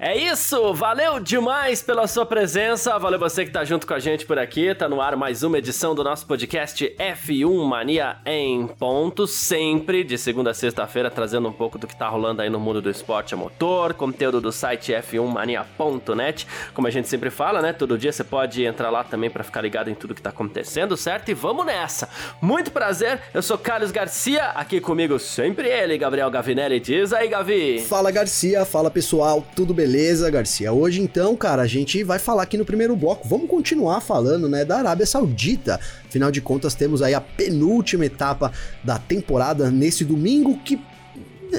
É isso, valeu demais pela sua presença, valeu você que tá junto com a gente por aqui, tá no ar mais uma edição do nosso podcast F1 Mania em ponto, sempre de segunda a sexta-feira trazendo um pouco do que tá rolando aí no mundo do esporte a motor, conteúdo do site f1mania.net, como a gente sempre fala, né, todo dia você pode entrar lá também para ficar ligado em tudo que tá acontecendo, certo? E vamos nessa! Muito prazer, eu sou Carlos Garcia, aqui comigo sempre ele, Gabriel Gavinelli, diz aí Gavi! Fala Garcia, fala pessoal, tudo beleza? Beleza, Garcia. Hoje então, cara, a gente vai falar aqui no primeiro bloco. Vamos continuar falando, né, da Arábia Saudita. Afinal de contas, temos aí a penúltima etapa da temporada nesse domingo que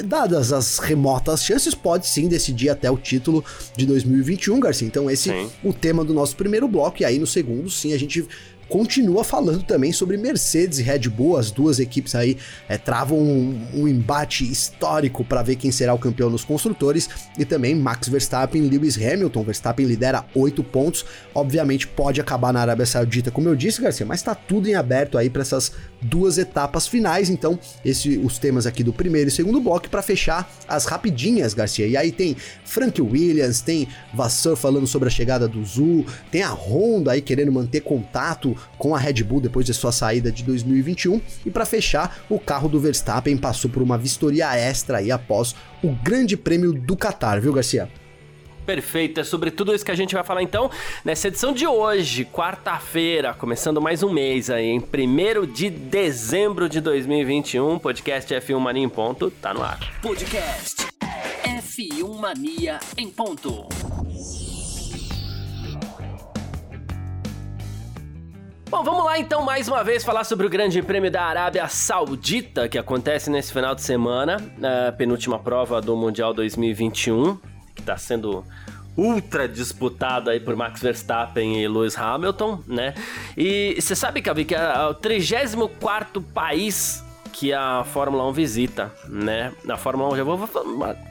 dadas as remotas chances, pode sim decidir até o título de 2021, Garcia. Então, esse é o tema do nosso primeiro bloco. E aí, no segundo, sim, a gente continua falando também sobre Mercedes e Red Bull. As duas equipes aí é, travam um, um, embate histórico para ver quem será o campeão nos construtores. E também Max Verstappen e Lewis Hamilton. Verstappen lidera oito pontos. Obviamente pode acabar na Arábia Saudita, como eu disse, Garcia, mas está tudo em aberto aí para essas duas etapas finais. Então, esse, os temas aqui do primeiro e segundo bloco para fechar as rapidinhas, Garcia. E aí tem Frank Williams, tem Vasseur falando sobre a chegada do Zul, tem a Honda aí querendo manter contato com a Red Bull depois de sua saída de 2021. E para fechar, o carro do Verstappen passou por uma vistoria extra aí após o Grande Prêmio do Qatar, viu, Garcia? Perfeito, é sobre tudo isso que a gente vai falar então nessa edição de hoje, quarta-feira, começando mais um mês aí, em 1 de dezembro de 2021, podcast F1 Mania em ponto, tá no ar. Podcast F1 Mania em ponto. Bom, vamos lá então mais uma vez falar sobre o Grande Prêmio da Arábia Saudita que acontece nesse final de semana, a penúltima prova do Mundial 2021, que está sendo ultra disputado aí por Max Verstappen e Lewis Hamilton, né? E você sabe, Cavi, que é o 34 país que a Fórmula 1 visita, né? Na Fórmula 1, já vou,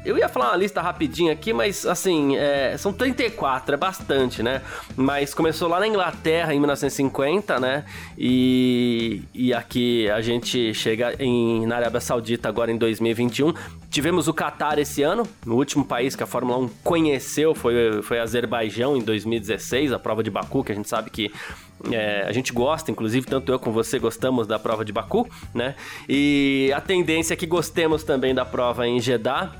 eu ia falar uma lista rapidinha aqui, mas assim, é, são 34, é bastante, né? Mas começou lá na Inglaterra em 1950, né? E, e aqui a gente chega em, na Arábia Saudita agora em 2021. Tivemos o Qatar esse ano, o último país que a Fórmula 1 conheceu foi, foi Azerbaijão em 2016, a prova de Baku, que a gente sabe que é, a gente gosta, inclusive, tanto eu como você gostamos da prova de Baku, né? E a tendência é que gostemos também da prova em Jeddah.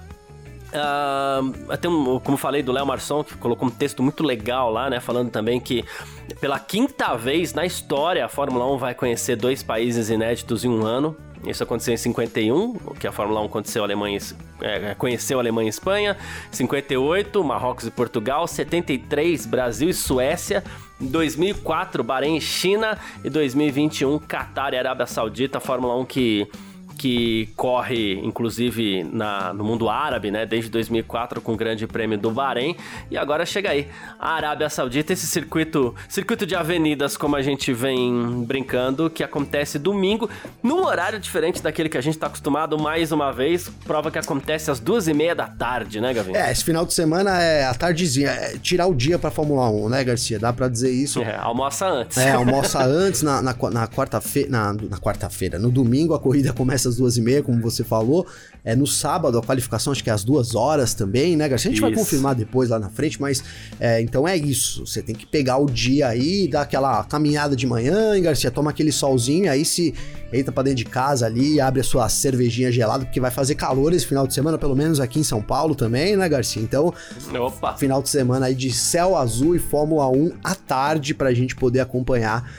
Uh, até um, como falei do Léo Marçom, que colocou um texto muito legal lá, né? Falando também que pela quinta vez na história a Fórmula 1 vai conhecer dois países inéditos em um ano. Isso aconteceu em 51, que a Fórmula 1 aconteceu Alemanha, é, conheceu a Alemanha e Espanha. 58, Marrocos e Portugal. 73, Brasil e Suécia. 2004, Bahrein China. E 2021, Qatar e Arábia Saudita. Fórmula 1 que que corre, inclusive, na, no mundo árabe, né? Desde 2004 com o Grande Prêmio do Bahrein. E agora chega aí a Arábia Saudita, esse circuito, circuito de avenidas, como a gente vem brincando, que acontece domingo, num horário diferente daquele que a gente está acostumado mais uma vez. Prova que acontece às duas e meia da tarde, né, Gavin? É, esse final de semana é a tardezinha, é tirar o dia pra Fórmula 1, né, Garcia? Dá pra dizer isso. É, almoça antes. É, almoça antes, na, na, na quarta-feira, na, na quarta-feira, no domingo a corrida começa às duas e meia, como você falou. É no sábado a qualificação, acho que é às duas horas também, né, Garcia? A gente isso. vai confirmar depois lá na frente, mas é, então é isso. Você tem que pegar o dia aí, dar aquela caminhada de manhã, hein, Garcia? Toma aquele solzinho, aí se entra pra dentro de casa ali, abre a sua cervejinha gelada, porque vai fazer calor esse final de semana, pelo menos aqui em São Paulo também, né, Garcia? Então, Opa. final de semana aí de céu azul e Fórmula 1 à tarde pra gente poder acompanhar.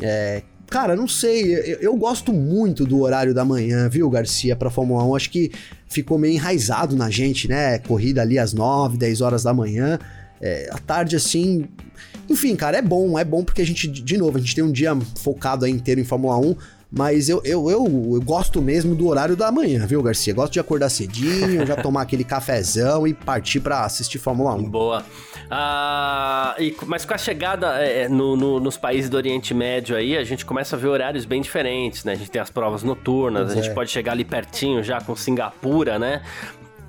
É, Cara, não sei. Eu, eu, gosto muito do horário da manhã, viu, Garcia, pra Fórmula 1. Acho que ficou meio enraizado na gente, né? Corrida ali às 9, 10 horas da manhã. É, à tarde, assim. Enfim, cara, é bom, é bom porque a gente, de novo, a gente tem um dia focado aí inteiro em Fórmula 1. Mas eu, eu, eu, eu, gosto mesmo do horário da manhã, viu, Garcia? Gosto de acordar cedinho, já tomar aquele cafezão e partir para assistir Fórmula 1. Boa. Ah, e, mas com a chegada é, no, no, nos países do Oriente Médio aí, a gente começa a ver horários bem diferentes, né? A gente tem as provas noturnas, pois a gente é. pode chegar ali pertinho já com Singapura, né?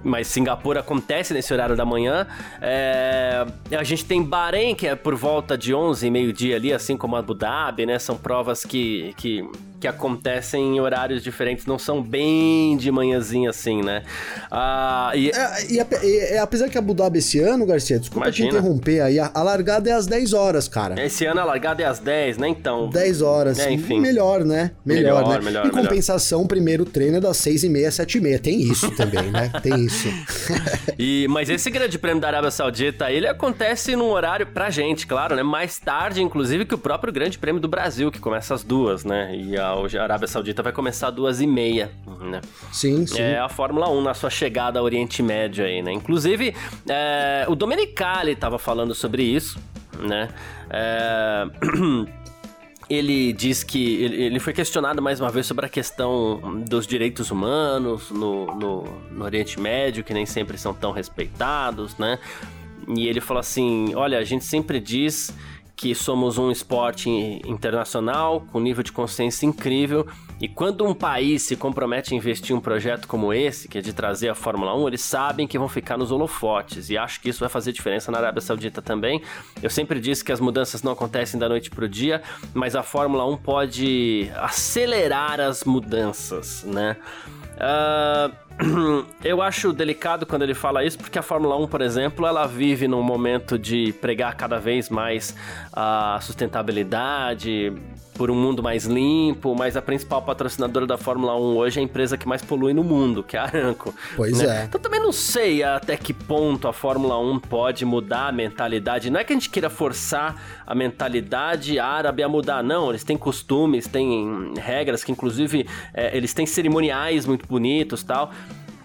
mas Singapura acontece nesse horário da manhã. É, a gente tem Bahrein, que é por volta de 11, meio-dia ali, assim como Abu Dhabi, né? São provas que, que que acontecem em horários diferentes, não são bem de manhãzinha assim, né? Ah, e... É, e, e, apesar que Abu Dhabi esse ano, Garcia, desculpa Imagina. te interromper aí, a, a, largada é às 10 horas, cara. Esse ano a largada é às 10, né? Então. 10 horas. É, enfim. Melhor, né? Melhor, melhor né? Melhor, em compensação, o primeiro treino é das 6 e meia, 7 e meia. Tem isso também, né? Tem isso. e, mas esse grande prêmio da Arábia Saudita, ele acontece num horário pra gente, claro, né? Mais tarde, inclusive, que o próprio grande prêmio do Brasil, que começa às duas, né? E a a Arábia Saudita vai começar duas e meia, né? Sim, sim. É a Fórmula 1 na sua chegada ao Oriente Médio aí, né? Inclusive, é, o Domenicali estava falando sobre isso, né? É... ele diz que ele foi questionado mais uma vez sobre a questão dos direitos humanos no, no, no, Oriente Médio, que nem sempre são tão respeitados, né? E ele falou assim: olha, a gente sempre diz que somos um esporte internacional com nível de consciência incrível e quando um país se compromete a investir em um projeto como esse, que é de trazer a Fórmula 1, eles sabem que vão ficar nos holofotes e acho que isso vai fazer diferença na Arábia Saudita também. Eu sempre disse que as mudanças não acontecem da noite para o dia, mas a Fórmula 1 pode acelerar as mudanças, né? Uh, eu acho delicado quando ele fala isso, porque a Fórmula 1, por exemplo, ela vive num momento de pregar cada vez mais a sustentabilidade por um mundo mais limpo, mas a principal patrocinadora da Fórmula 1 hoje é a empresa que mais polui no mundo, que é a Aramco. Pois né? é. Então também não sei até que ponto a Fórmula 1 pode mudar a mentalidade. Não é que a gente queira forçar a mentalidade árabe a mudar, não. Eles têm costumes, têm regras que, inclusive, é, eles têm cerimoniais muito bonitos tal.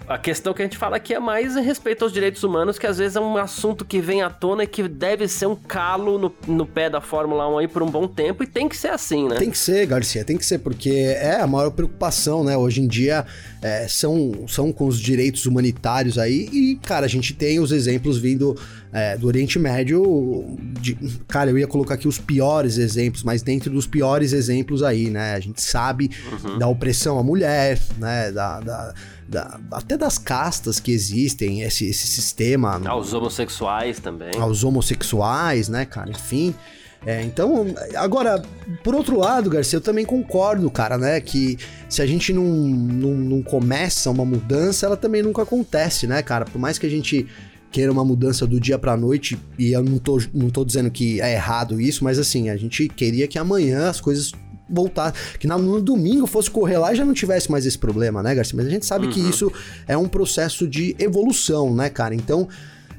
A questão que a gente fala aqui é mais respeito aos direitos humanos, que às vezes é um assunto que vem à tona e que deve ser um calo no, no pé da Fórmula 1 aí por um bom tempo e tem que ser assim, né? Tem que ser, Garcia, tem que ser, porque é a maior preocupação, né? Hoje em dia é, são, são com os direitos humanitários aí e, cara, a gente tem os exemplos vindo é, do Oriente Médio. De, cara, eu ia colocar aqui os piores exemplos, mas dentro dos piores exemplos aí, né? A gente sabe uhum. da opressão à mulher, né? da, da da, até das castas que existem, esse, esse sistema. Aos homossexuais também. Aos homossexuais, né, cara? Enfim. É, então, agora, por outro lado, Garcia, eu também concordo, cara, né? Que se a gente não, não, não começa uma mudança, ela também nunca acontece, né, cara? Por mais que a gente queira uma mudança do dia pra noite, e eu não tô, não tô dizendo que é errado isso, mas assim, a gente queria que amanhã as coisas voltar, que no domingo fosse correr lá e já não tivesse mais esse problema, né, Garcia? Mas a gente sabe uhum. que isso é um processo de evolução, né, cara? Então,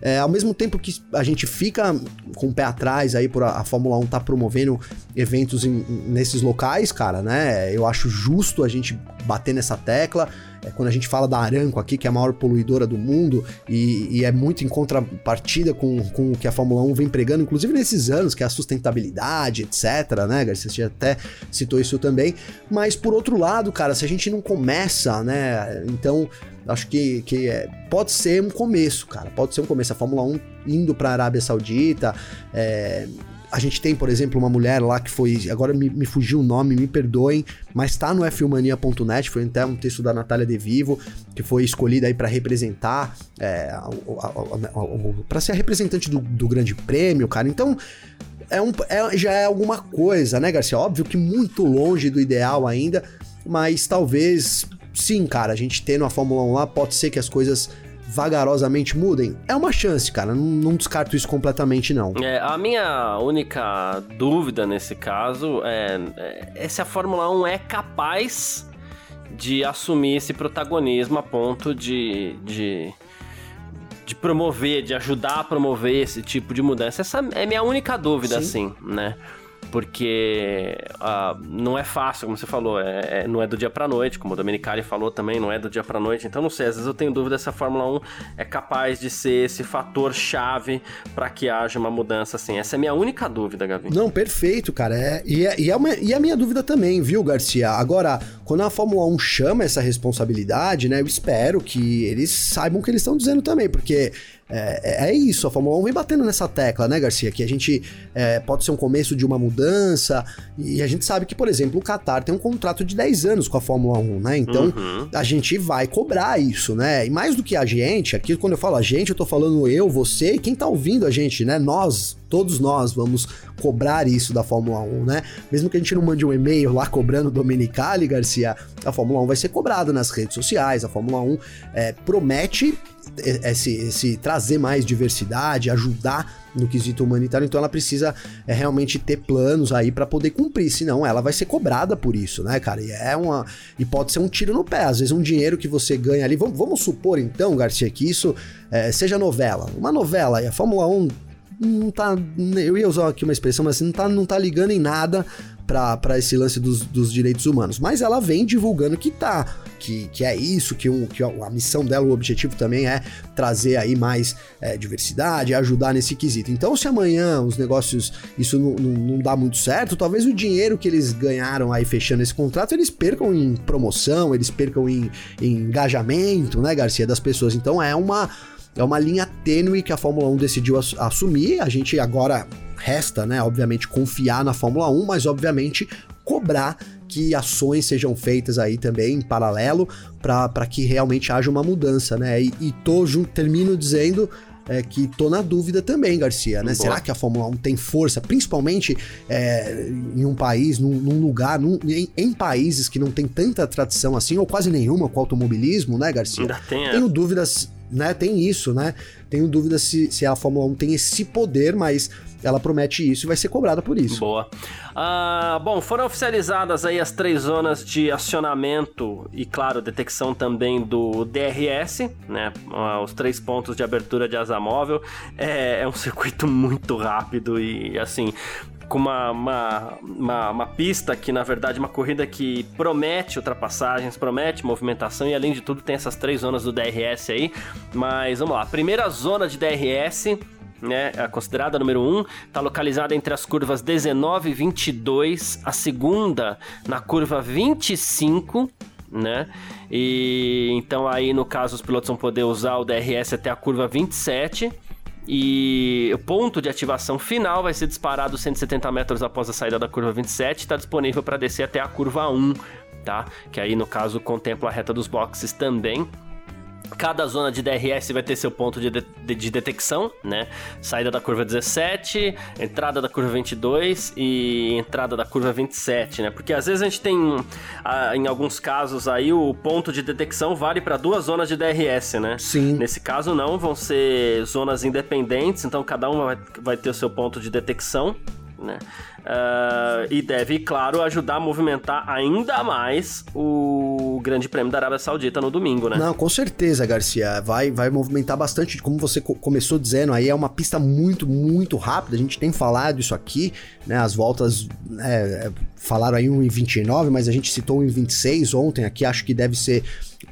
é, ao mesmo tempo que a gente fica com o pé atrás aí por a, a Fórmula 1 tá promovendo eventos em, nesses locais, cara, né? Eu acho justo a gente bater nessa tecla. É, quando a gente fala da Aranco aqui, que é a maior poluidora do mundo, e, e, é muito em contrapartida com, com o que a Fórmula 1 vem pregando, inclusive nesses anos, que é a sustentabilidade, etc, né, Garcia? Você até citou isso também. Mas, por outro lado, cara, se a gente não começa, né, então acho que, que é, pode ser um começo, cara. Pode ser um começo. A Fórmula 1 indo para a Arábia Saudita, é, a gente tem, por exemplo, uma mulher lá que foi. Agora me, me fugiu o nome, me perdoem, mas tá no F1mania.net, foi até um texto da Natália De Vivo, que foi escolhida aí para representar. É, para ser a representante do, do Grande Prêmio, cara. Então. É um, é, já é alguma coisa, né, Garcia? Óbvio que muito longe do ideal ainda, mas talvez sim, cara, a gente tendo a Fórmula 1 lá, pode ser que as coisas vagarosamente mudem, é uma chance, cara. Não, não descarto isso completamente, não. É, a minha única dúvida nesse caso é, é se a Fórmula 1 é capaz de assumir esse protagonismo a ponto de, de, de promover, de ajudar a promover esse tipo de mudança. Essa é minha única dúvida, Sim. assim, né? Porque uh, não é fácil, como você falou, é, é, não é do dia pra noite, como o Domenicali falou também, não é do dia pra noite, então não sei, às vezes eu tenho dúvida se a Fórmula 1 é capaz de ser esse fator chave para que haja uma mudança assim. Essa é a minha única dúvida, Gavi. Não, perfeito, cara. É, e, é, e, é uma, e a minha dúvida também, viu, Garcia? Agora, quando a Fórmula 1 chama essa responsabilidade, né, eu espero que eles saibam o que eles estão dizendo também, porque é, é, isso, a Fórmula 1 vem batendo nessa tecla, né, Garcia? Que a gente é, pode ser um começo de uma mudança, e a gente sabe que, por exemplo, o Qatar tem um contrato de 10 anos com a Fórmula 1, né? Então uhum. a gente vai cobrar isso, né? E mais do que a gente, aqui quando eu falo a gente, eu tô falando eu, você e quem tá ouvindo a gente, né? Nós, todos nós vamos cobrar isso da Fórmula 1, né? Mesmo que a gente não mande um e-mail lá cobrando Domenicali, Garcia, a Fórmula 1 vai ser cobrada nas redes sociais, a Fórmula 1 é, promete esse, esse trazer mais diversidade, ajudar no quesito humanitário, então ela precisa é, realmente ter planos aí para poder cumprir, senão ela vai ser cobrada por isso, né, cara? E é uma e pode ser um tiro no pé, às vezes um dinheiro que você ganha ali. Vamos, vamos supor então, Garcia, que isso é, seja novela, uma novela e a Fórmula 1 não tá. Eu ia usar aqui uma expressão, mas não tá, não tá ligando em nada para esse lance dos, dos, direitos humanos. Mas ela vem divulgando que tá, que, que é isso, que, um, que a missão dela, o objetivo também é trazer aí mais é, diversidade, ajudar nesse quesito. Então, se amanhã os negócios, isso não, não, não, dá muito certo, talvez o dinheiro que eles ganharam aí fechando esse contrato, eles percam em promoção, eles percam em, em engajamento, né, Garcia, das pessoas. Então é uma. É uma linha tênue que a Fórmula 1 decidiu assumir. A gente agora Resta, né, obviamente, confiar na Fórmula 1, mas obviamente cobrar que ações sejam feitas aí também em paralelo para que realmente haja uma mudança, né? E, e tô junto, termino dizendo é, que tô na dúvida também, Garcia, né? Boa. Será que a Fórmula 1 tem força, principalmente é, em um país, num, num lugar, num, em, em, países que não tem tanta tradição assim, ou quase nenhuma com automobilismo, né, Garcia? Ainda tem, é. Tenho dúvidas, né? Tem isso, né? Tenho dúvidas se, se a Fórmula 1 tem esse poder, mas ela promete isso e vai ser cobrada por isso. Boa. Ah, bom, foram oficializadas aí as três zonas de acionamento e, claro, detecção também do DRS, né? Ah, os três pontos de abertura de asa móvel. É, é um circuito muito rápido e, assim, com uma, uma, uma, uma, pista que, na verdade, uma corrida que promete ultrapassagens, promete movimentação e, além de tudo, tem essas três zonas do DRS aí. Mas vamos lá, primeira zona de DRS né, a considerada número 1, está localizada entre as curvas 19 e 22, a segunda na curva 25, né? E então aí no caso os pilotos vão poder usar o DRS até a curva 27. E o ponto de ativação final vai ser disparado 170 metros após a saída da curva 27, está disponível para descer até a curva 1, tá? Que aí no caso contempla a reta dos boxes também. Cada zona de DRS vai ter seu ponto de, de, de, detecção, né? Saída da curva 17, entrada da curva 22 e entrada da curva 27, né? Porque às vezes a gente tem, em alguns casos aí, o ponto de detecção vale para duas zonas de DRS, né? Sim. Nesse caso não, vão ser zonas independentes, então cada uma vai, vai ter o seu ponto de detecção, né? Uh, e deve, claro, ajudar a movimentar ainda mais o Grande Prêmio da Arábia Saudita no domingo, né? Não, com certeza, Garcia. Vai, vai movimentar bastante. Como você começou dizendo, aí é uma pista muito, muito rápida. A gente tem falado isso aqui, né? As voltas é, falaram aí um em 29, mas a gente citou um em 26 ontem aqui. Acho que deve ser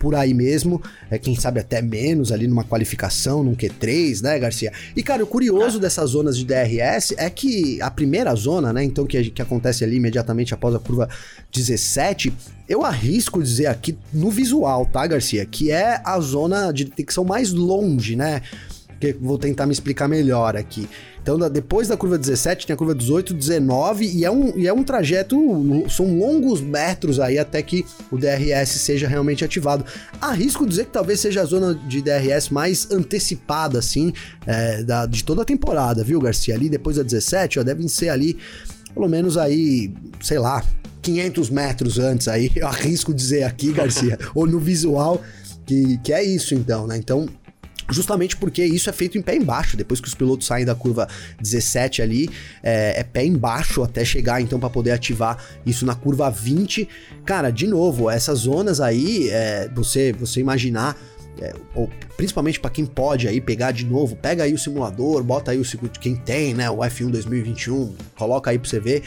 por aí mesmo, é, quem sabe até menos ali numa qualificação, num Q3, né, Garcia? E, cara, o curioso dessas zonas de DRS é que a primeira zona, né, então, que, que acontece ali imediatamente após a curva 17, eu arrisco dizer aqui no visual, tá, Garcia? Que é a zona de detecção mais longe, né? Vou tentar me explicar melhor aqui. Então, depois da curva 17, tem a curva 18, 19, e é um, e é um trajeto, são longos metros aí até que o DRS seja realmente ativado. Arrisco dizer que talvez seja a zona de DRS mais antecipada, assim, é, da, de toda a temporada, viu, Garcia? Ali depois da 17, ó, devem ser ali, pelo menos aí, sei lá, 500 metros antes aí, eu arrisco dizer aqui, Garcia, ou no visual, que, que é isso então, né? Então, Justamente porque isso é feito em pé embaixo. Depois que os pilotos saem da curva 17 ali, é, é pé embaixo até chegar então para poder ativar isso na curva 20. Cara, de novo, essas zonas aí, é, você, você imaginar é, ou principalmente para quem pode aí pegar de novo, pega aí o simulador, bota aí o circuito quem tem, né, o F1 2021, coloca aí para você ver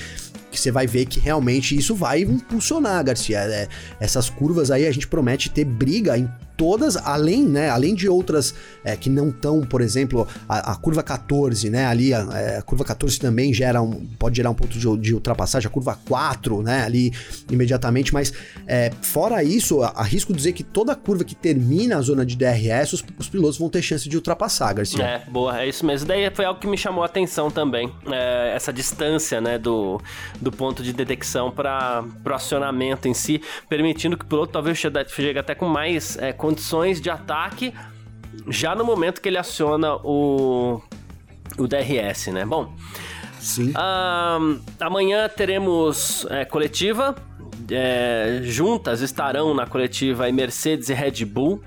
que você vai ver que realmente isso vai impulsionar, Garcia. É, essas curvas aí a gente promete ter briga em todas, além, né, além de outras é, que não estão, por exemplo, a, a, curva 14, né, ali, a, é, a, curva 14 também gera um, pode gerar um ponto de, de, ultrapassagem, a curva 4, né, ali imediatamente, mas é, fora isso, arrisco dizer que toda curva que termina a zona de DRS, os, os, pilotos vão ter chance de ultrapassar, Garcia. É, boa, é isso mesmo. Daí foi algo que me chamou a atenção também, é, essa distância, né, do, do ponto de detecção para o acionamento em si, permitindo que o piloto talvez chegue até com mais é, condições de ataque já no momento que ele aciona o, o DRS, né? Bom, Sim. Uh, amanhã teremos é, coletiva. É, juntas estarão na coletiva Mercedes e Red Bull.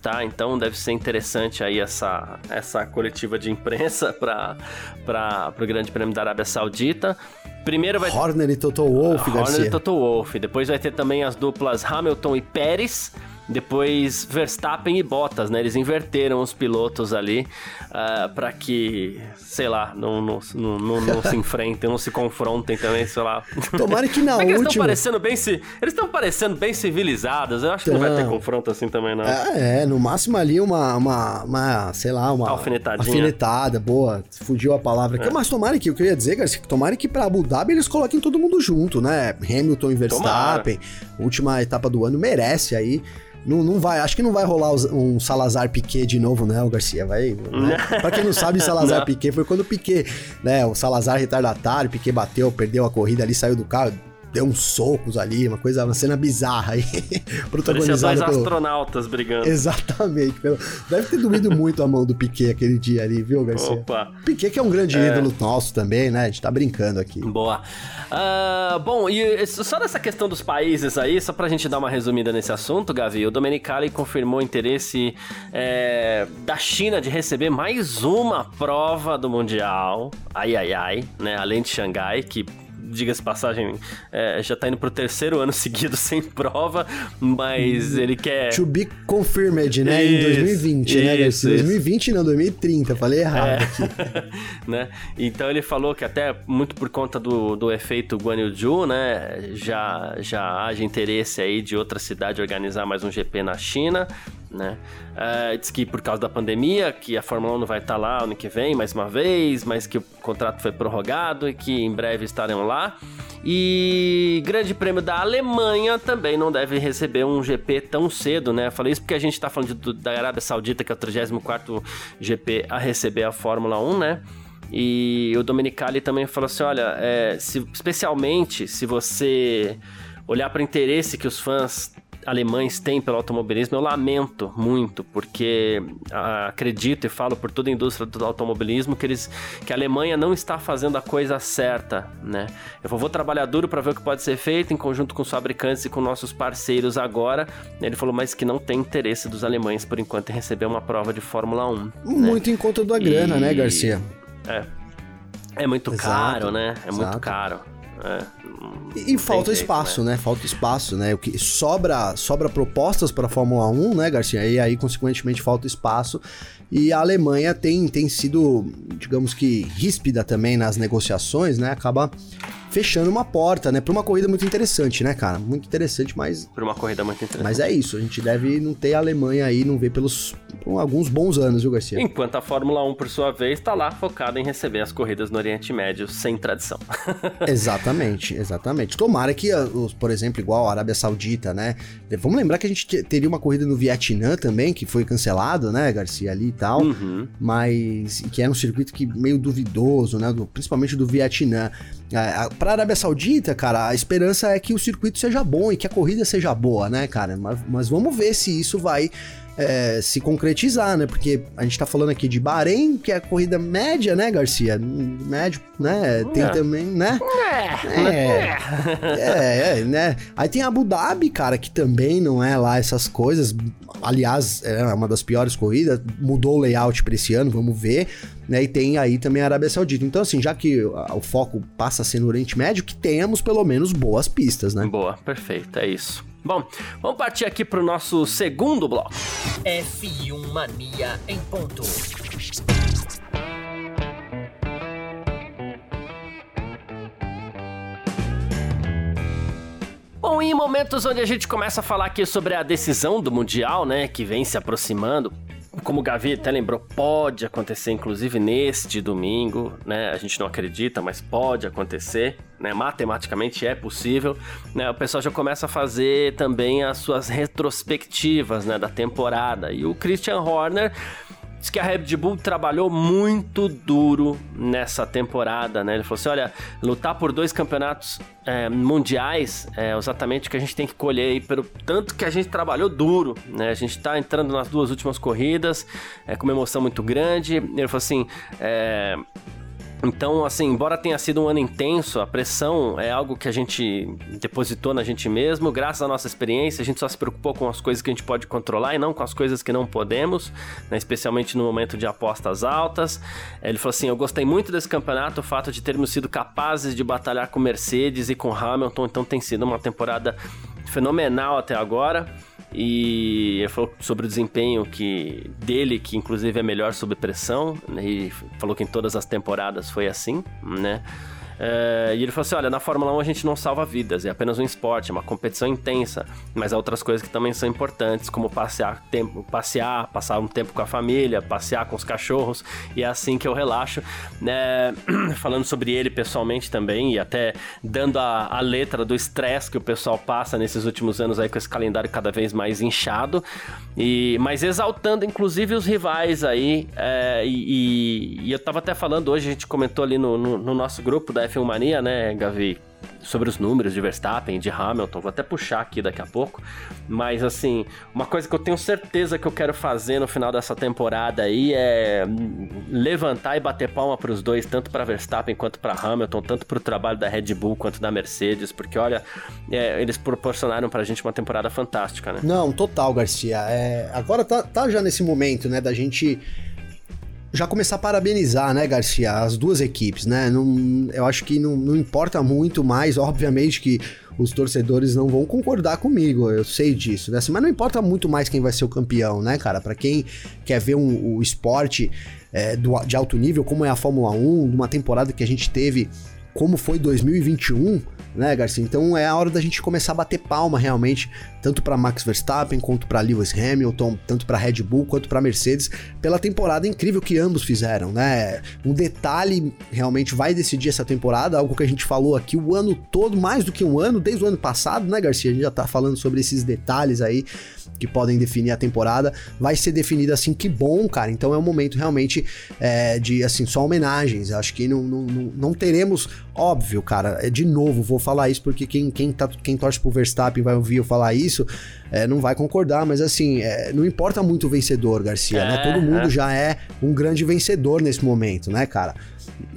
Tá, então deve ser interessante aí essa, essa coletiva de imprensa para o Grande Prêmio da Arábia Saudita. Primeiro vai Horner e Toto Wolff, Horner Garcia. E Toto Wolff. Depois vai ter também as duplas Hamilton e Pérez. Depois Verstappen e Bottas, né? Eles inverteram os pilotos ali uh, ah, para que, sei lá, não, não, não, não, não se enfrentem, não se confrontem também, sei lá. Tomara que na Mas última... Eles estão parecendo bem, eles estão parecendo bem civilizados. Eu acho que não vai ter confronto assim também, não. É, é no máximo ali uma, uma, uma sei lá, uma alfinetadinha. Alfinetada, boa. Fugiu a palavra aqui. É. Mas tomara que, o que eu ia dizer, Garcia, tomara que para Abu Dhabi eles coloquem todo mundo junto, né? Hamilton e Verstappen, tomara. última etapa do ano, merece aí não, não vai, acho que não vai rolar um Salazar Piquet de novo, né, o Garcia? Vai. Né? pra quem não sabe, Salazar não. Piquet foi quando o Piquet, né? O Salazar retardatário, Piquet bateu, perdeu a corrida ali, saiu do carro deu uns socos ali, uma coisa, uma cena bizarra aí. protagonizada dois pelo... astronautas brigando. Exatamente. Pelo... Deve ter doído muito a mão do Piquet aquele dia ali, viu, Garcia? Opa. Piquet que é um grande é... ídolo nosso também, né? A gente tá brincando aqui. Boa. Uh, bom, e só nessa questão dos países aí, só pra gente dar uma resumida nesse assunto, Gavi, o Domenicali confirmou o interesse é, da China de receber mais uma prova do Mundial. Ai, ai, ai, né? Além de Xangai, que diga-se passagem, é, já tá indo pro terceiro ano seguido sem prova, mas ele quer. To be confirmed, né? Isso, em 2020, né, isso, né? Isso. 2020 não, 2030, falei errado é. aqui. né? Então ele falou que até muito por conta do, do efeito Guan Yu né? Já, já haja interesse aí de outra cidade organizar mais um GP na China né? Uh, diz que por causa da pandemia, que a Fórmula 1 não vai estar lá ano que vem mais uma vez, mas que o contrato foi prorrogado e que em breve estarão lá. E Grande Prêmio da Alemanha também não deve receber um GP tão cedo, né? Falei isso porque a gente está falando de, da Arábia Saudita, que é o 34 GP a receber a Fórmula 1, né? E o Domenicali também falou assim: olha, é, se, especialmente se você olhar para o interesse que os fãs alemães têm pelo automobilismo, eu lamento muito, porque ah, acredito e falo por toda a indústria do automobilismo que, eles, que a Alemanha não está fazendo a coisa certa, né? Eu vou trabalhar duro para ver o que pode ser feito em conjunto com os fabricantes e com nossos parceiros agora. Ele falou, mas que não tem interesse dos alemães, por enquanto, em receber uma prova de Fórmula 1. Né? Muito né? em conta da grana, e... né, Garcia? É. É muito exato, caro, né? É exato. muito caro. É, e, falta jeito, espaço, né? né? Falta espaço, né? O que sobra, sobra propostas para Fórmula 1, né, Garcia? E aí, consequentemente, falta espaço. E a Alemanha tem, tem sido, digamos que, ríspida também nas negociações, né? Acaba fechando uma porta, né? Pra uma corrida muito interessante, né, cara? Muito interessante, mas. Pra uma corrida muito interessante. Mas é isso, a gente deve não ter a Alemanha aí, não ver pelos por alguns bons anos, viu, Garcia? Enquanto a Fórmula 1, por sua vez, tá lá focada em receber as corridas no Oriente Médio sem tradição. exatamente, exatamente. Tomara que, ah, por exemplo, igual a Arábia Saudita, né? Vamos lembrar que a gente teria uma corrida no Vietnã também, que foi cancelado, né, Garcia, ali e tal. Uhum. Mas que era um circuito que meio duvidoso, né? Do, principalmente do Vietnã. É, para a Arábia Saudita, cara, a esperança é que o circuito seja bom e que a corrida seja boa, né, cara? Mas, mas vamos ver se isso vai é, se concretizar, né? Porque a gente tá falando aqui de Bahrein, que é a corrida média, né, Garcia? Médio, né? Tem é. também, né? É. É. é, é, né? Aí tem Abu Dhabi, cara, que também não é lá essas coisas. Aliás, é uma das piores corridas. Mudou o layout pra esse ano, vamos ver. Né? E tem aí também a Arábia Saudita. Então, assim, já que o foco passa a ser no Oriente Médio, que tenhamos pelo menos boas pistas, né? Boa, perfeito, é isso. Bom, vamos partir aqui para o nosso segundo bloco. F1 Mania em ponto. Bom, em momentos onde a gente começa a falar aqui sobre a decisão do Mundial, né, que vem se aproximando, como o Gavi até lembrou, pode acontecer inclusive neste domingo, né? A gente não acredita, mas pode acontecer, né? Matematicamente é possível, né? O pessoal já começa a fazer também as suas retrospectivas, né, da temporada. E o Christian Horner Diz que a Red Bull trabalhou muito duro nessa temporada, né? Ele falou assim: olha, lutar por dois campeonatos é, mundiais é exatamente o que a gente tem que colher aí, pelo tanto que a gente trabalhou duro, né? A gente tá entrando nas duas últimas corridas é, com uma emoção muito grande. Ele falou assim: é, então, assim, embora tenha sido um ano intenso, a pressão é algo que a gente depositou na gente mesmo. Graças à nossa experiência, a gente só se preocupou com as coisas que a gente pode controlar e não com as coisas que não podemos, né? especialmente no momento de apostas altas. Ele falou assim: Eu gostei muito desse campeonato, o fato de termos sido capazes de batalhar com Mercedes e com Hamilton, então tem sido uma temporada fenomenal até agora. E ele falou sobre o desempenho que dele, que inclusive é melhor sob pressão, né? e falou que em todas as temporadas foi assim, né? É, e ele falou assim: olha, na Fórmula 1 a gente não salva vidas, é apenas um esporte, é uma competição intensa, mas há outras coisas que também são importantes, como passear, tempo, passear, passar um tempo com a família, passear com os cachorros, e é assim que eu relaxo. É, falando sobre ele pessoalmente também, e até dando a, a letra do estresse que o pessoal passa nesses últimos anos aí com esse calendário cada vez mais inchado, e, mas exaltando inclusive os rivais aí. É, e, e, eu tava até falando hoje, a gente comentou ali no, no, no nosso grupo da F1 Mania, né, Gavi? Sobre os números de Verstappen, de Hamilton, vou até puxar aqui daqui a pouco. Mas assim, uma coisa que eu tenho certeza que eu quero fazer no final dessa temporada aí é levantar e bater palma para os dois, tanto para Verstappen quanto para Hamilton, tanto para o trabalho da Red Bull quanto da Mercedes, porque olha, é, eles proporcionaram para a gente uma temporada fantástica, né? Não, total, Garcia. É, agora tá, tá já nesse momento, né, da gente já começar a parabenizar, né, Garcia, as duas equipes, né? Não, eu acho que não, não importa muito mais, obviamente que os torcedores não vão concordar comigo, eu sei disso, né? Mas não importa muito mais quem vai ser o campeão, né, cara? Para quem quer ver um, o esporte é, do, de alto nível, como é a Fórmula 1, numa temporada que a gente teve, como foi 2021, né, Garcia? Então é a hora da gente começar a bater palma realmente, tanto para Max Verstappen quanto para Lewis Hamilton, tanto para Red Bull quanto para Mercedes, pela temporada incrível que ambos fizeram, né? Um detalhe realmente vai decidir essa temporada, algo que a gente falou aqui o ano todo, mais do que um ano, desde o ano passado, né, Garcia? A gente já tá falando sobre esses detalhes aí que podem definir a temporada, vai ser definida assim, que bom, cara. Então é um momento realmente é, de, assim, só homenagens. Acho que não, não, não, teremos, óbvio, cara, é, de novo, vou falar isso porque quem, quem, tá, quem torce pro Verstappen vai ouvir eu falar isso, é, não vai concordar, mas assim, é, não importa muito o vencedor, Garcia, né? Todo mundo já é um grande vencedor nesse momento, né, cara?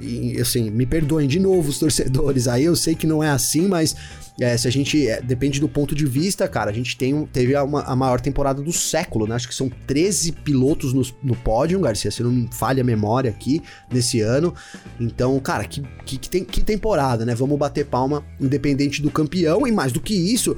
E assim, me perdoem de novo os torcedores aí, eu sei que não é assim, mas é, se a gente. É, depende do ponto de vista, cara. A gente tem, teve a, uma, a maior temporada do século, né? Acho que são 13 pilotos no, no pódio, Garcia, se não falha a memória aqui, nesse ano. Então, cara, que, que, que, tem, que temporada, né? Vamos bater palma, independente do campeão. E mais do que isso,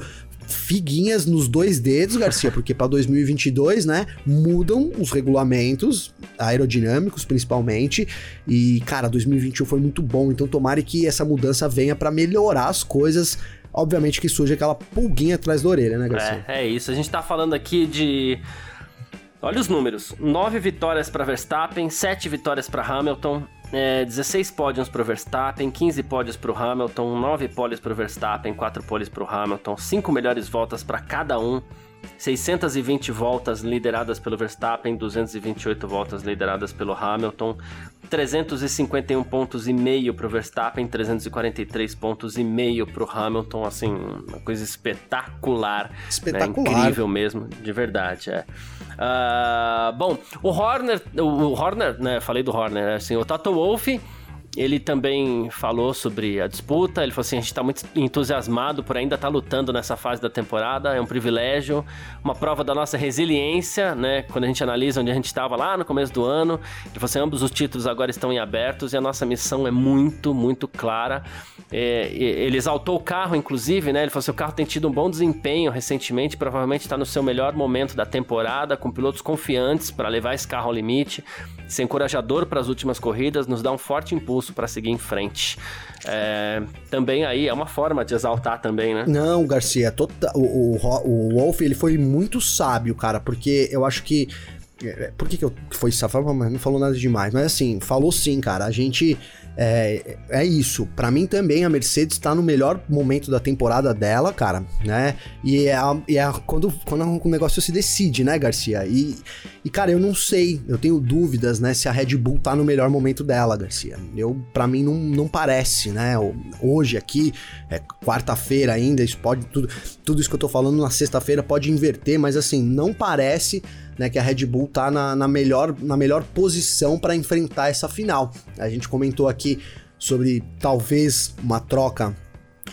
figuinhas nos dois dedos, Garcia, porque para 2022, né, mudam os regulamentos aerodinâmicos principalmente. E cara, 2021 foi muito bom, então tomara que essa mudança venha para melhorar as coisas obviamente que surge aquela pulguinha atrás da orelha, né, Garcia? É, é isso. A gente tá falando aqui de. Olha os números: 9 vitórias para Verstappen, 7 vitórias para Hamilton, é, 16 pódios para o Verstappen, 15 pódios para o Hamilton, 9 pódios para o Verstappen, 4 pódios para o Hamilton, 5 melhores voltas para cada um. 620 voltas lideradas pelo Verstappen, 228 voltas lideradas pelo Hamilton, 351 pontos e meio para o Verstappen, 343 pontos e meio para o Hamilton, assim, uma coisa espetacular, né? espetacular. Né? incrível mesmo, de verdade, é. Uh, bom, o Horner, o Horner, né, falei do Horner, assim, o Toto Wolff ele também falou sobre a disputa. Ele falou assim: a gente está muito entusiasmado por ainda estar tá lutando nessa fase da temporada. É um privilégio, uma prova da nossa resiliência, né? Quando a gente analisa onde a gente estava lá no começo do ano. Ele falou assim: ambos os títulos agora estão em abertos e a nossa missão é muito, muito clara. É, ele exaltou o carro, inclusive, né? Ele falou assim: o carro tem tido um bom desempenho recentemente, provavelmente está no seu melhor momento da temporada, com pilotos confiantes para levar esse carro ao limite. Ser encorajador para as últimas corridas, nos dá um forte impulso para seguir em frente. É, também aí é uma forma de exaltar também, né? Não, Garcia, tota, o, o, o Wolf ele foi muito sábio, cara, porque eu acho que é, por que, que eu foi safado, mas não falou nada demais. Mas assim, falou sim, cara. A gente é, é isso. Para mim também a Mercedes tá no melhor momento da temporada dela, cara, né? E é, é quando, quando o negócio se decide, né, Garcia? E, e, cara, eu não sei, eu tenho dúvidas, né, se a Red Bull tá no melhor momento dela, Garcia. Eu, para mim, não, não parece, né? Hoje aqui, é quarta-feira ainda, isso pode. Tudo, tudo isso que eu tô falando na sexta-feira pode inverter, mas assim, não parece né, que a Red Bull tá na, na melhor, na melhor posição para enfrentar essa final. A gente comentou aqui sobre talvez uma troca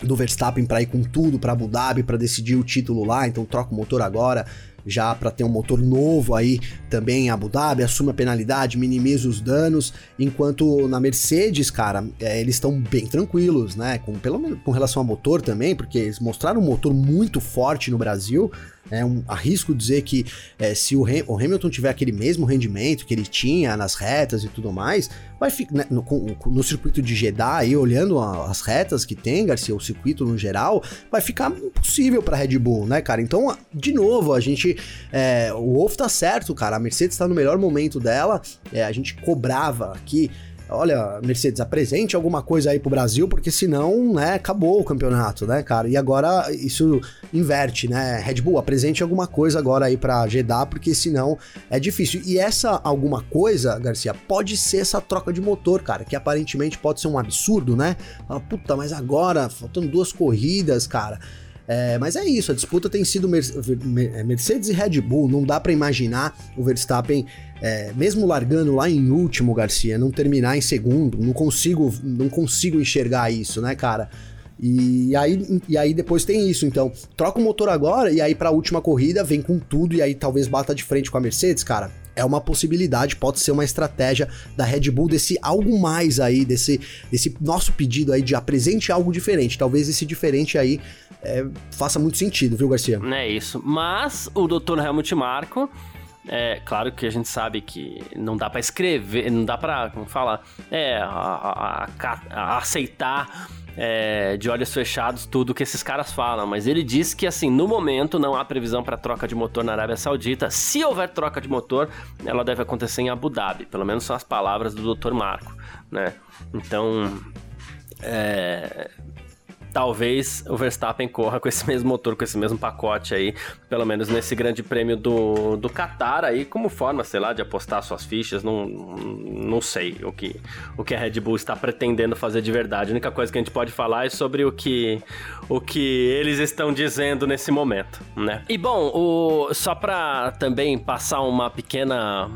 do Verstappen para ir com tudo para Abu Dhabi para decidir o título lá, então troca o motor agora já para ter um motor novo aí também em Abu Dhabi, assume a penalidade, minimiza os danos, enquanto na Mercedes, cara, é, eles estão bem tranquilos, né? Com, pelo menos com relação ao motor também, porque eles mostraram um motor muito forte no Brasil, é um, arrisco dizer que é, se o, o, Hamilton tiver aquele mesmo rendimento que ele tinha nas retas e tudo mais, vai ficar né, no, no, circuito de Jeddah aí, olhando as retas que tem, Garcia, o circuito no geral, vai ficar impossível para Red Bull, né, cara? Então, de novo, a gente. É, o Wolf tá certo, cara. A Mercedes tá no melhor momento dela. É, a gente cobrava aqui olha, Mercedes, apresente alguma coisa aí pro Brasil, porque senão, né, acabou o campeonato, né, cara? E agora isso inverte, né? Red Bull, apresente alguma coisa agora aí pra Jeddah, porque senão é difícil. E essa alguma coisa, Garcia, pode ser essa troca de motor, cara, que aparentemente pode ser um absurdo, né? Fala, puta, mas agora, faltando duas corridas, cara. É, mas é isso, a disputa tem sido Mercedes e Red Bull. Não dá para imaginar o Verstappen é, mesmo largando lá em último, Garcia, não terminar em segundo, não consigo, não consigo enxergar isso, né, cara? E aí, e aí depois tem isso, então troca o motor agora e aí para a última corrida vem com tudo e aí talvez bata de frente com a Mercedes, cara. É uma possibilidade, pode ser uma estratégia da Red Bull desse algo mais aí, desse, desse nosso pedido aí de apresente algo diferente. Talvez esse diferente aí é, faça muito sentido, viu, Garcia? É isso. Mas o Dr. Helmut Marko é claro que a gente sabe que não dá para escrever, não dá para, como falar, é, a, a, a, aceitar é, de olhos fechados tudo que esses caras falam, mas ele diz que assim, no momento não há previsão para troca de motor na Arábia Saudita. Se houver troca de motor, ela deve acontecer em Abu Dhabi, pelo menos são as palavras do Dr. Marco, né? Então, é, talvez o Verstappen corra com esse mesmo motor, com esse mesmo pacote aí, pelo menos nesse grande prêmio do, do Qatar aí, como forma, sei lá, de apostar suas fichas, não, não sei o que, o que a Red Bull está pretendendo fazer de verdade. A única coisa que a gente pode falar é sobre o que, o que eles estão dizendo nesse momento, né? E bom, o, só para também passar uma pequena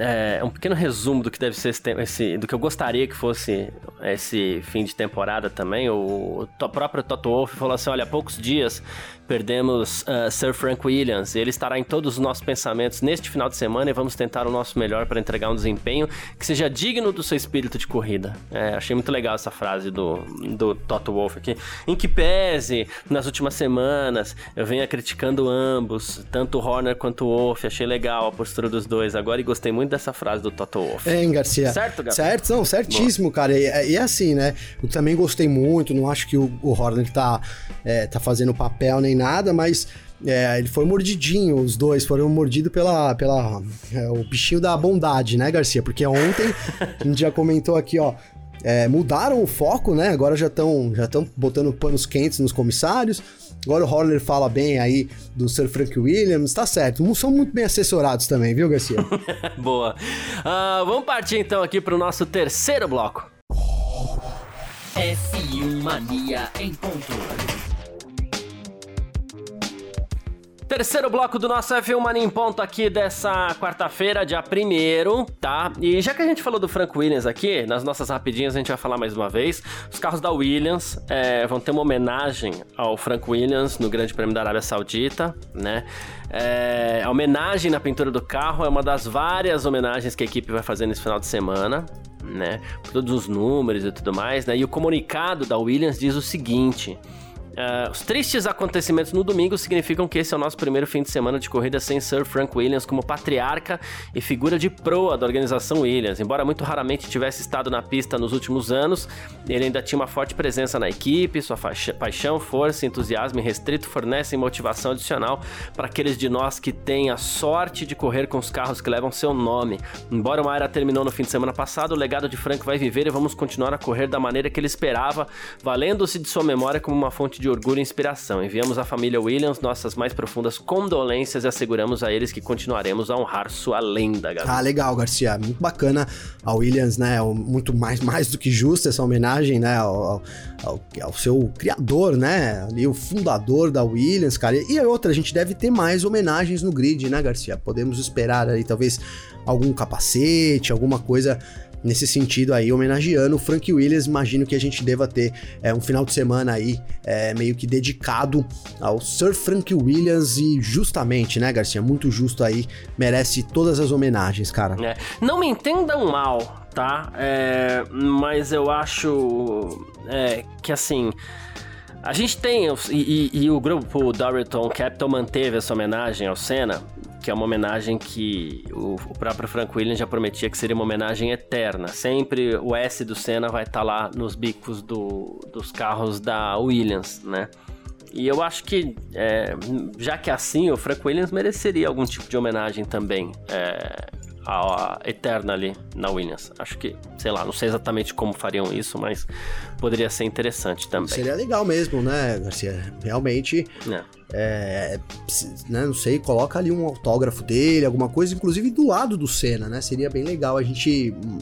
é, um pequeno resumo do que deve ser esse, esse, do que eu gostaria que fosse esse fim de temporada também. O, o próprio Toto Wolff falou assim: olha, há poucos dias perdemos uh, Sir Frank Williams. Ele estará em todos os nossos pensamentos neste final de semana e vamos tentar o nosso melhor para entregar um desempenho que seja digno do seu espírito de corrida. É, achei muito legal essa frase do, do Toto Wolff aqui. Em que pese, nas últimas semanas, eu venha criticando ambos, tanto o Horner quanto o Wolff. Achei legal a postura dos dois agora e gostei muito dessa frase do Toto Wolff. É, hein, Garcia? Certo, Garcia? Certo, não, certíssimo, Boa. cara. E, e, assim, né? Eu também gostei muito, não acho que o, o Horner tá, é, tá fazendo papel nem nada, mas é, ele foi mordidinho, os dois foram mordidos pela, pela é, o bichinho da bondade, né, Garcia? Porque ontem a gente já comentou aqui, ó, é, mudaram o foco, né? Agora já estão já estão botando panos quentes nos comissários. Agora o Horner fala bem aí do Sir Frank Williams, tá certo. São muito bem assessorados também, viu, Garcia? Boa. Uh, vamos partir então aqui para o nosso terceiro bloco. F1 Mania em ponto. Terceiro bloco do nosso F1 Mania em ponto aqui dessa quarta-feira, dia 1 tá? E já que a gente falou do Frank Williams aqui, nas nossas rapidinhas a gente vai falar mais uma vez. Os carros da Williams é, vão ter uma homenagem ao Frank Williams no Grande Prêmio da Arábia Saudita, né? É, a homenagem na pintura do carro é uma das várias homenagens que a equipe vai fazer nesse final de semana, né? Por todos os números e tudo mais, né? E o comunicado da Williams diz o seguinte. Uh, os tristes acontecimentos no domingo significam que esse é o nosso primeiro fim de semana de corrida sem Sir Frank Williams como patriarca e figura de proa da organização Williams. Embora muito raramente tivesse estado na pista nos últimos anos, ele ainda tinha uma forte presença na equipe, sua paixão, força e entusiasmo restrito fornecem motivação adicional para aqueles de nós que têm a sorte de correr com os carros que levam seu nome. Embora uma era terminou no fim de semana passado, o legado de Frank vai viver e vamos continuar a correr da maneira que ele esperava, valendo-se de sua memória como uma fonte de orgulho e inspiração. Enviamos à família Williams nossas mais profundas condolências e asseguramos a eles que continuaremos a honrar sua lenda. Ah, legal, Garcia. Muito bacana a Williams, né? Muito mais, mais do que justa essa homenagem, né? Ao, ao, ao seu criador, né? Ali, o fundador da Williams, cara. E a outra, a gente deve ter mais homenagens no grid, né, Garcia? Podemos esperar aí, talvez, algum capacete, alguma coisa nesse sentido aí, homenageando o Frank Williams. Imagino que a gente deva ter é, um final de semana aí é, meio que dedicado ao Sir Frank Williams e justamente, né, Garcia? Muito justo aí, merece todas as homenagens, cara. É. Não me entendam mal, tá? É, mas eu acho é, que assim. A gente tem, e, e, e o grupo Dowerton Capital manteve essa homenagem ao Senna, que é uma homenagem que o, o, próprio Frank Williams já prometia que seria uma homenagem eterna. Sempre o S do Senna vai estar tá lá nos bicos do, dos carros da Williams, né? E eu acho que, é, já que é assim, o Frank Williams mereceria algum tipo de homenagem também. É, a, a Eterna ali na Williams. Acho que, sei lá, não sei exatamente como fariam isso, mas poderia ser interessante também. Seria legal mesmo, né, Garcia? Realmente. É. É, né, não sei, coloca ali um autógrafo dele, alguma coisa, inclusive do lado do Senna, né? Seria bem legal a gente hum,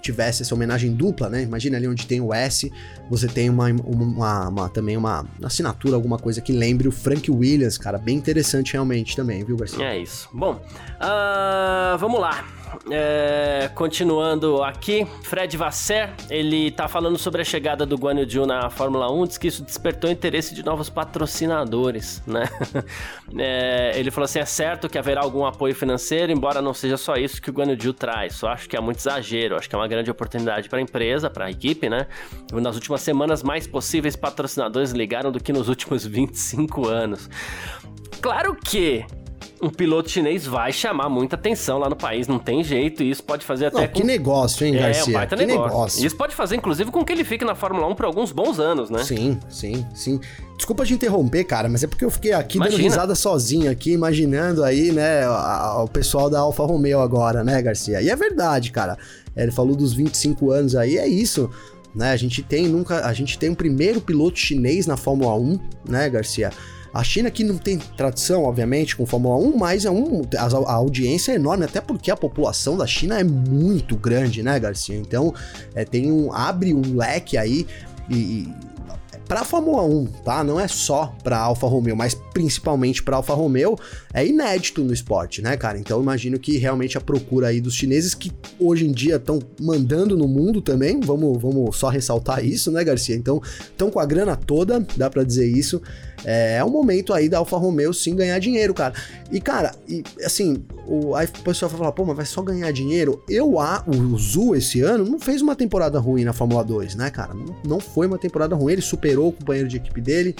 tivesse essa homenagem dupla, né? Imagina ali onde tem o S, você tem uma, uma, uma, também uma assinatura, alguma coisa que lembre o Frank Williams, cara, bem interessante realmente também, viu, Garcia? É isso. Bom, uh, vamos lá. É, continuando aqui, Fred Vasser, ele tá falando sobre a chegada do Guan Yu na Fórmula 1, diz que isso despertou interesse de novos patrocinadores, né? É, ele falou assim, é certo que haverá algum apoio financeiro, embora não seja só isso que o Guan Yu traz, só acho que é muito exagero, acho que é uma grande oportunidade para a empresa, para a equipe, né? Nas últimas semanas, mais possíveis patrocinadores ligaram do que nos últimos 25 anos. Claro que um piloto chinês vai chamar muita atenção lá no país, não tem jeito, e isso pode fazer até. Não, com... Que negócio, hein, Garcia? É, um baita que negócio. negócio. Isso pode fazer, inclusive, com que ele fique na Fórmula 1 por alguns bons anos, né? Sim, sim, sim. Desculpa te interromper, cara, mas é porque eu fiquei aqui Imagina. dando risada sozinho aqui, imaginando aí, né, o pessoal da Alfa Romeo agora, né, Garcia? E é verdade, cara. Ele falou dos 25 anos aí, é isso. Né, a gente tem nunca, a gente tem um primeiro piloto chinês na Fórmula 1, né, Garcia? A China que não tem tradição, obviamente, com Fórmula 1, mas é um, a, a, audiência é enorme, até porque a população da China é muito grande, né, Garcia? Então, é, tem um abre um leque aí e, para a Fórmula 1, tá? Não é só para Alfa Romeo, mas principalmente para Alfa Romeo, é inédito no esporte, né, cara? Então imagino que realmente a procura aí dos chineses que hoje em dia estão mandando no mundo também, vamos, vamos só ressaltar isso, né, Garcia? Então, estão com a grana toda, dá para dizer isso. É, é o momento aí da Alfa Romeo sim ganhar dinheiro, cara. E, cara, e, assim, o, aí o pessoal vai falar, pô, mas vai só ganhar dinheiro? Eu, a, o Zu esse ano não fez uma temporada ruim na Fórmula 2, né, cara? Não, não foi uma temporada ruim, ele superou o companheiro de equipe dele,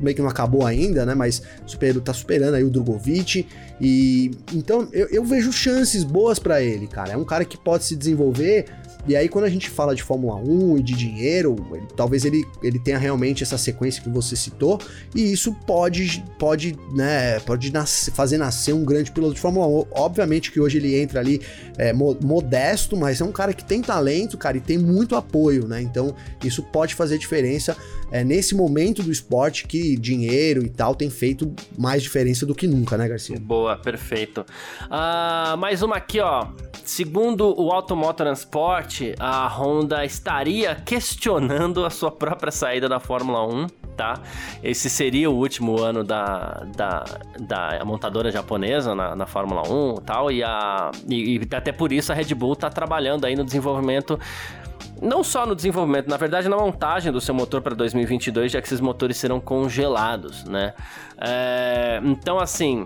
meio que não acabou ainda, né? Mas superou, tá superando aí o Drogovic. E então eu, eu vejo chances boas para ele, cara. É um cara que pode se desenvolver. E aí, quando a gente fala de Fórmula 1 e de dinheiro, ele, talvez ele, ele tenha realmente essa sequência que você citou, e isso pode, pode, né, pode nascer, fazer nascer um grande piloto de Fórmula 1. Obviamente que hoje ele entra ali é, modesto, mas é um cara que tem talento, cara, e tem muito apoio, né? Então, isso pode fazer diferença é, nesse momento do esporte que dinheiro e tal tem feito mais diferença do que nunca, né, Garcia? Boa, perfeito. Uh, mais uma aqui, ó. Segundo o Automotor Transport, a Honda estaria questionando a sua própria saída da Fórmula 1 tá? Esse seria o último ano da, da, da montadora japonesa na, na Fórmula 1 e tal, e, a, e, e até por isso a Red Bull tá trabalhando aí no desenvolvimento não só no desenvolvimento, na verdade na montagem do seu motor para 2022, já que esses motores serão congelados, né? É, então, assim,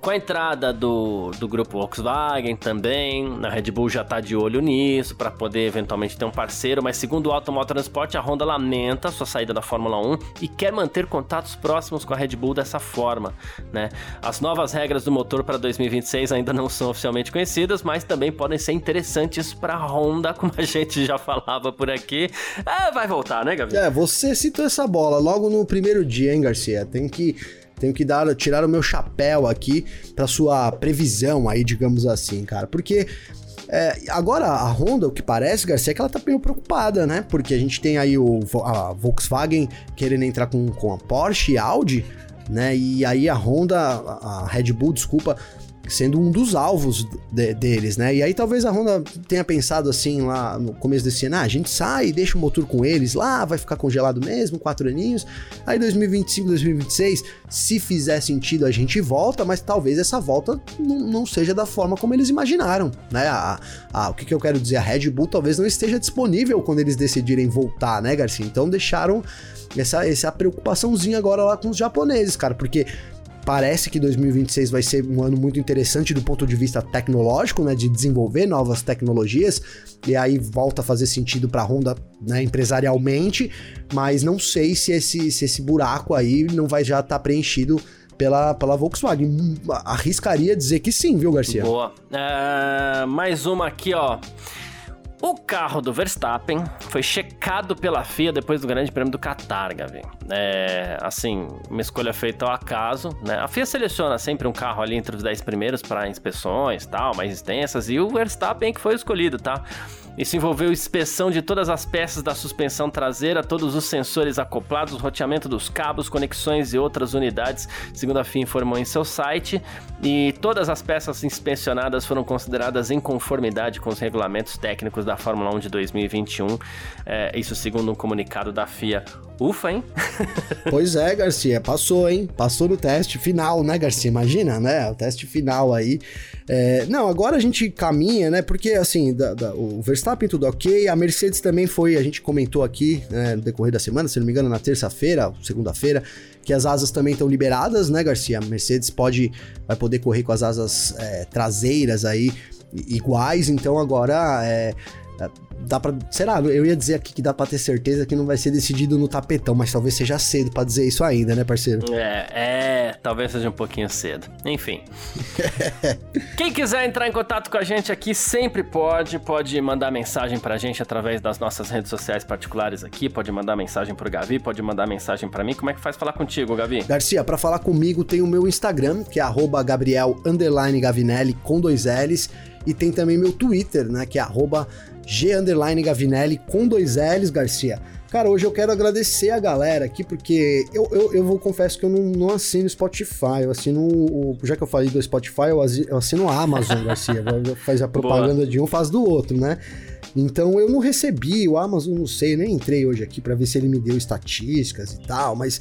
com a entrada do, do grupo Volkswagen também, a Red Bull já está de olho nisso para poder eventualmente ter um parceiro, mas segundo o Automotor Transport, a Honda lamenta sua saída da Fórmula 1 e quer manter contatos próximos com a Red Bull dessa forma, né? As novas regras do motor para 2026 ainda não são oficialmente conhecidas, mas também podem ser interessantes para a Honda, como a gente já falava por aqui. É, vai voltar, né, Gabriel? É, você citou essa bola logo no primeiro dia, hein, Garcia? Tem que tenho que dar, tirar o meu chapéu aqui para sua previsão aí, digamos assim, cara. Porque é, agora a Honda, o que parece, Garcia, é que ela tá meio preocupada, né? Porque a gente tem aí o, a Volkswagen querendo entrar com, com a Porsche e Audi, né? E aí a Honda, a Red Bull, desculpa, sendo um dos alvos de, deles, né? E aí talvez a Honda tenha pensado assim lá no começo desse ano, ah, a gente sai, deixa o motor com eles lá, vai ficar congelado mesmo, quatro aninhos. Aí 2025, 2026, se fizer sentido a gente volta, mas talvez essa volta não, seja da forma como eles imaginaram, né? A, a, o que, que eu quero dizer, a Red Bull talvez não esteja disponível quando eles decidirem voltar, né, Garcia? Então deixaram essa, essa preocupaçãozinha agora lá com os japoneses, cara, porque Parece que 2026 vai ser um ano muito interessante do ponto de vista tecnológico, né, de desenvolver novas tecnologias, e aí volta a fazer sentido para a Honda, né, empresarialmente, mas não sei se esse, se esse buraco aí não vai já estar tá preenchido pela, pela Volkswagen. Arriscaria dizer que sim, viu, Garcia? Boa. É, mais uma aqui, ó. O carro do Verstappen foi checado pela FIA depois do Grande Prêmio do Qatar, Gavi. É, assim, uma escolha feita ao acaso, né? A FIA seleciona sempre um carro ali entre os 10 primeiros para inspeções tal, mais extensas, e o Verstappen que foi escolhido, tá? Isso envolveu inspeção de todas as peças da suspensão traseira, todos os sensores acoplados, roteamento dos cabos, conexões e outras unidades, segundo a FIA informou em seu site. E todas as peças inspecionadas foram consideradas em conformidade com os regulamentos técnicos da Fórmula 1 de 2021. É, isso segundo um comunicado da FIA. Ufa, hein? pois é, Garcia, passou, hein? Passou no teste final, né, Garcia? Imagina, né? O teste final aí. É, não, agora a gente caminha, né? Porque assim, da, da, o Verstappen tudo ok, a Mercedes também foi, a gente comentou aqui né, no decorrer da semana, se não me engano, na terça-feira, segunda-feira, que as asas também estão liberadas, né, Garcia? A Mercedes pode, vai poder correr com as asas é, traseiras aí iguais, então agora é, dá pra. Será? Eu ia dizer aqui que dá pra ter certeza que não vai ser decidido no tapetão, mas talvez seja cedo pra dizer isso ainda, né, parceiro? É, é, talvez seja um pouquinho cedo. Enfim. Quem quiser entrar em contato com a gente aqui sempre pode, pode mandar mensagem pra gente através das nossas redes sociais particulares aqui, pode mandar mensagem pro Gavi, pode mandar mensagem pra mim. Como é que faz falar contigo, Gavi? Garcia, pra falar comigo tem o meu Instagram, que é Gabriel Gavinelli com dois L's. E tem também meu Twitter, né? Que é arroba G Gavinelli com dois L's, Garcia. Cara, hoje eu quero agradecer a galera aqui, porque eu, eu, eu vou confesso que eu não, não assino Spotify, eu assino. O, já que eu falei do Spotify, eu assino a Amazon, Garcia. faz a propaganda Boa. de um, faz do outro, né? Então eu não recebi, o Amazon não sei, nem entrei hoje aqui para ver se ele me deu estatísticas e tal, mas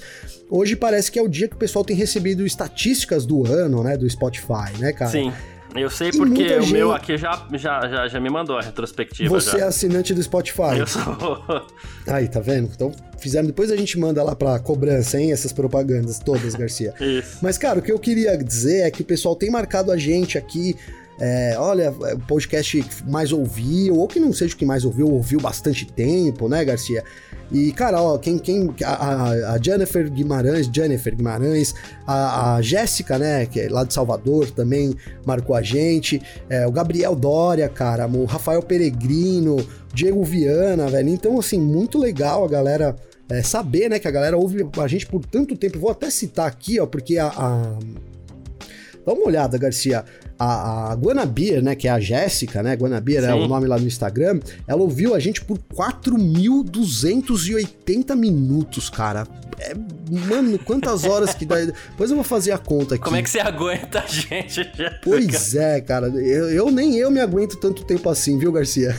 hoje parece que é o dia que o pessoal tem recebido estatísticas do ano, né, do Spotify, né, cara? Sim. Eu sei porque o gente... meu aqui já, já, já, já me mandou a retrospectiva. Você já. é assinante do Spotify. Eu sou. Aí, tá vendo? Então fizeram. Depois a gente manda lá pra cobrança, hein? Essas propagandas todas, Garcia. Isso. Mas, cara, o que eu queria dizer é que o pessoal tem marcado a gente aqui. É, olha, o podcast que mais ouviu, ou que não seja o que mais ouviu, ouviu bastante tempo, né, Garcia? E, cara, ó, quem. quem a, a Jennifer Guimarães, Jennifer Guimarães, a, a Jéssica, né, que é lá de Salvador, também marcou a gente. É, o Gabriel Dória, cara, o Rafael Peregrino, Diego Viana, velho. Então, assim, muito legal a galera. É, saber, né, que a galera ouve a gente por tanto tempo. Vou até citar aqui, ó, porque a, a... Dá uma olhada, Garcia a, a Guanabir, né, que é a Jéssica, né, Guanabir é o nome lá no Instagram, ela ouviu a gente por 4.280 minutos, cara. É mano, quantas horas que dá. Depois eu vou fazer a conta aqui. Como é que você aguenta a gente? Pois é, cara. Eu, eu, nem eu me aguento tanto tempo assim, viu, Garcia?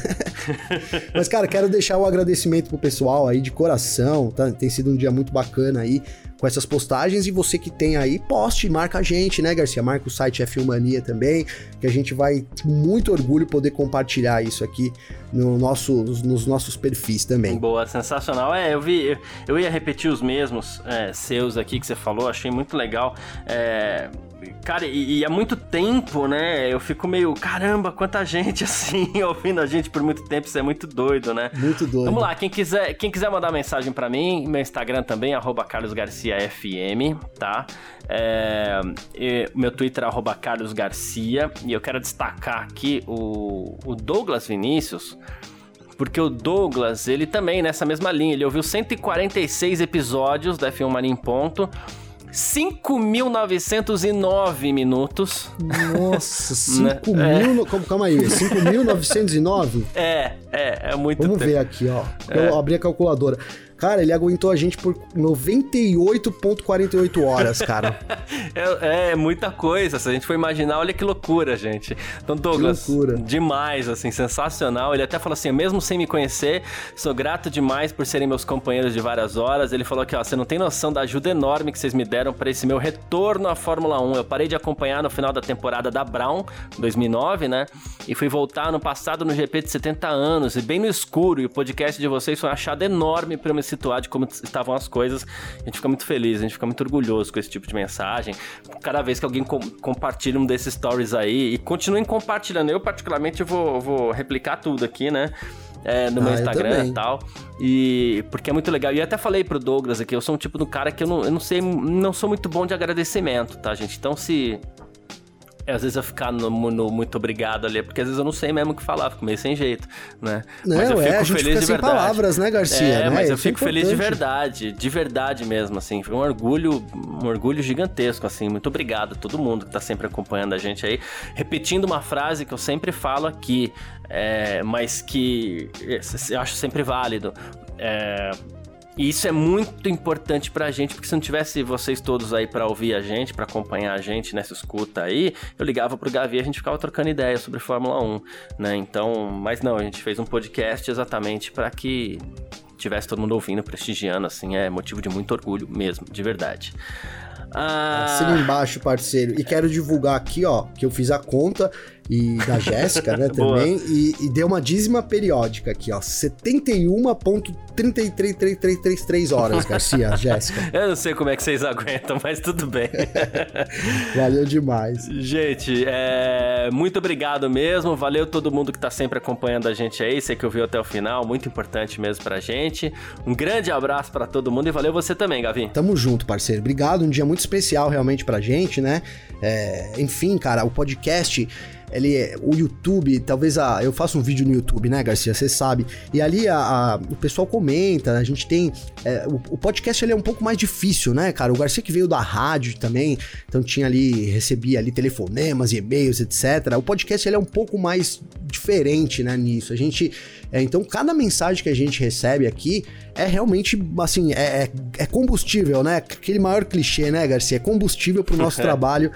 Mas, cara, quero deixar o um agradecimento pro pessoal aí de coração, tá? Tem sido um dia muito bacana aí com essas postagens e você que tem aí, poste, marca a gente, né, Garcia? Marca o site F1 Mania também, que a gente vai com muito orgulho poder compartilhar isso aqui no nosso, nos nossos perfis também. Boa, sensacional. É, eu vi, eu, eu ia repetir os mesmos é, seus aqui que você falou, achei muito legal. É, Cara, e, e, há muito tempo, né? Eu fico meio, caramba, quanta gente assim ouvindo a gente por muito tempo, isso é muito doido, né? Muito doido. Vamos lá, quem quiser, quem quiser mandar mensagem para mim, meu Instagram também, carlosgarciafm, tá? É, meu Twitter é carlosgarcia, e eu quero destacar aqui o, o Douglas Vinícius, porque o Douglas, ele também nessa mesma linha, ele ouviu 146 episódios da F1 Mania em Ponto, 5.909 minutos. Nossa, 5 né? mil. É. Calma aí, 5.909? É, é, é muito Vamos tempo. ver aqui, ó. Eu é. abri a calculadora. Cara, ele aguentou a gente por 98,48 horas, cara. é, é, muita coisa. Se a gente for imaginar, olha que loucura, gente. Então, Douglas, demais, assim, sensacional. Ele até falou assim: mesmo sem me conhecer, sou grato demais por serem meus companheiros de várias horas. Ele falou que, ó, você não tem noção da ajuda enorme que vocês me deram para esse meu retorno à Fórmula 1. Eu parei de acompanhar no final da temporada da Brown, 2009, né? E fui voltar no passado no GP de 70 anos, e bem no escuro. E o podcast de vocês foi um achado enorme para me situar de como estavam as coisas. A gente fica muito feliz, a gente fica muito orgulhoso com esse tipo de mensagem. Cada vez que alguém com, compartilha um desses stories aí, e continuem compartilhando. Eu, particularmente, vou, vou replicar tudo aqui, né? É, no meu ah, Instagram e tal. E porque é muito legal. E até falei pro Douglas aqui, eu sou um tipo do cara que eu não, eu não sei, não sou muito bom de agradecimento, tá, gente? Então se às vezes eu ficar no, no, muito obrigado ali, porque às vezes eu não sei mesmo o que falar, fico meio sem jeito, né? Não, mas eu fico é, a gente feliz fica de verdade. palavras, né, Garcia? É, né? mas eu fico é feliz de verdade, de verdade mesmo, assim, foi um orgulho, um orgulho gigantesco, assim, muito obrigado a todo mundo que tá sempre acompanhando a gente aí, repetindo uma frase que eu sempre falo aqui, é, mas que eu acho sempre válido, é e isso é muito importante pra gente, porque se não tivesse vocês todos aí para ouvir a gente, para acompanhar a gente nessa escuta aí, eu ligava pro Gavi e a gente ficava trocando ideia sobre Fórmula 1, né? Então, mas não, a gente fez um podcast exatamente para que tivesse todo mundo ouvindo, prestigiando, assim, é motivo de muito orgulho mesmo, de verdade. Ah... Assina embaixo, parceiro. E quero divulgar aqui, ó, que eu fiz a conta e da Jéssica, né, também, e, e, deu uma dízima periódica aqui, ó, 71.333333 horas, Garcia, Jéssica. Eu não sei como é que vocês aguentam, mas tudo bem. valeu demais. Gente, é, muito obrigado mesmo, valeu todo mundo que tá sempre acompanhando a gente aí, você que ouviu até o final, muito importante mesmo pra gente. Um grande abraço para todo mundo e valeu você também, Gavin. Tamo junto, parceiro. Obrigado, um dia muito especial realmente pra gente, né? É, enfim, cara, o podcast ele é, o YouTube, talvez a, eu faço um vídeo no YouTube, né, Garcia, você sabe, e ali a, a, o pessoal comenta, a gente tem, é, o, o, podcast ele é um pouco mais difícil, né, cara, o Garcia que veio da rádio também, então tinha ali, recebia ali telefonemas e-mails, etc, o podcast ele é um pouco mais diferente, né, nisso, a gente, é, então cada mensagem que a gente recebe aqui é realmente, assim, é, é, é combustível, né, aquele maior clichê, né, Garcia, é combustível pro nosso trabalho,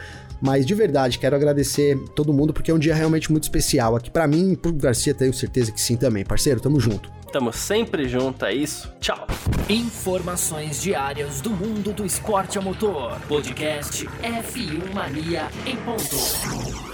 mas de verdade, quero agradecer todo mundo porque é um dia realmente muito especial aqui para mim e pro Garcia tenho certeza que sim também. Parceiro, tamo junto. Tamo sempre junto, é isso. Tchau. Informações diárias do mundo do esporte a motor. Podcast F1 Mania em ponto.